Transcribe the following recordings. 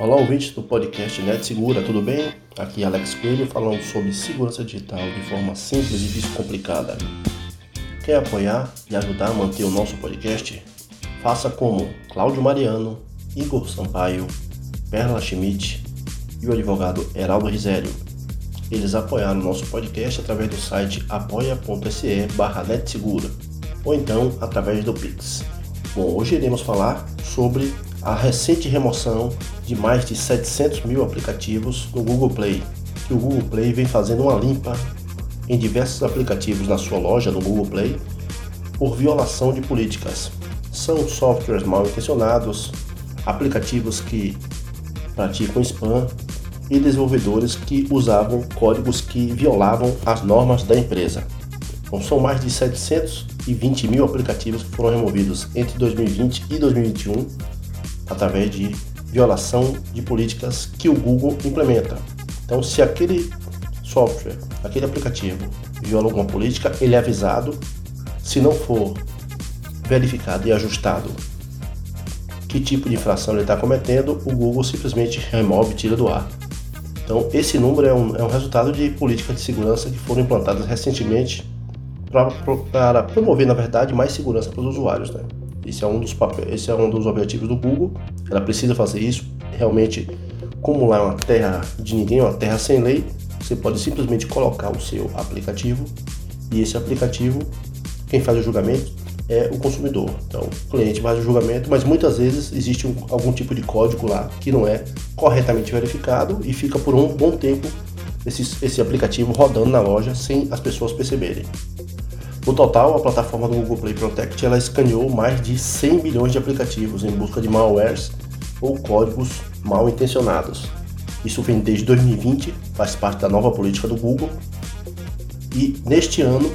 Olá, ouvintes do podcast Net Segura, tudo bem? Aqui é Alex Coelho falando sobre segurança digital de forma simples e descomplicada. Quer apoiar e ajudar a manter o nosso podcast? Faça como Cláudio Mariano, Igor Sampaio, Perla Schmidt e o advogado Heraldo Risério. Eles apoiaram o nosso podcast através do site apoia.se barra netsegura ou então através do Pix. Bom, hoje iremos falar sobre a recente remoção de mais de 700 mil aplicativos no Google Play, que o Google Play vem fazendo uma limpa em diversos aplicativos na sua loja no Google Play por violação de políticas. São softwares mal intencionados, aplicativos que praticam spam e desenvolvedores que usavam códigos que violavam as normas da empresa. Então, são mais de 720 mil aplicativos que foram removidos entre 2020 e 2021 através de violação de políticas que o Google implementa. Então, se aquele software, aquele aplicativo viola alguma política, ele é avisado. Se não for verificado e ajustado que tipo de infração ele está cometendo, o Google simplesmente remove tira do ar. Então, esse número é um, é um resultado de políticas de segurança que foram implantadas recentemente para promover, na verdade, mais segurança para os usuários. Né? Esse é um dos papéis, esse é um dos objetivos do Google. Ela precisa fazer isso. Realmente, como lá é uma terra de ninguém, uma terra sem lei, você pode simplesmente colocar o seu aplicativo e esse aplicativo, quem faz o julgamento é o consumidor. Então, o cliente faz o julgamento, mas muitas vezes existe um, algum tipo de código lá que não é corretamente verificado e fica por um bom tempo esse, esse aplicativo rodando na loja sem as pessoas perceberem. No total, a plataforma do Google Play Protect ela escaneou mais de 100 milhões de aplicativos em busca de malwares ou códigos mal intencionados. Isso vem desde 2020, faz parte da nova política do Google e neste ano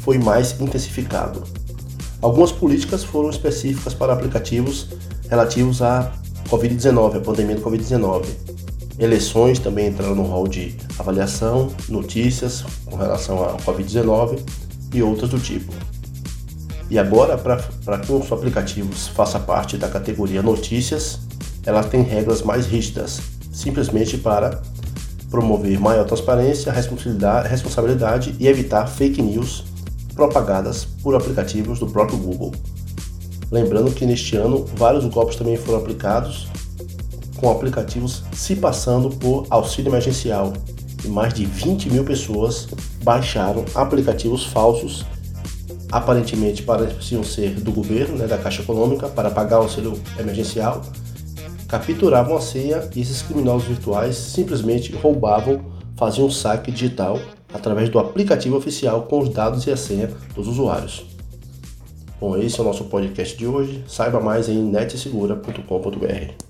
foi mais intensificado. Algumas políticas foram específicas para aplicativos relativos à Covid-19, a pandemia do Covid-19. Eleições também entraram no rol de avaliação, notícias com relação à Covid-19 e outras do tipo. E agora, para que os aplicativos façam parte da categoria notícias, ela tem regras mais rígidas, simplesmente para promover maior transparência, responsabilidade, responsabilidade e evitar fake news propagadas por aplicativos do próprio Google. Lembrando que neste ano vários golpes também foram aplicados com aplicativos se passando por auxílio emergencial, e mais de 20 mil pessoas baixaram aplicativos falsos, aparentemente pareciam ser do governo, né, da Caixa Econômica, para pagar o auxílio emergencial, capturavam a senha e esses criminosos virtuais simplesmente roubavam, faziam um saque digital através do aplicativo oficial com os dados e a senha dos usuários. Bom, esse é o nosso podcast de hoje. Saiba mais em netsegura.com.br.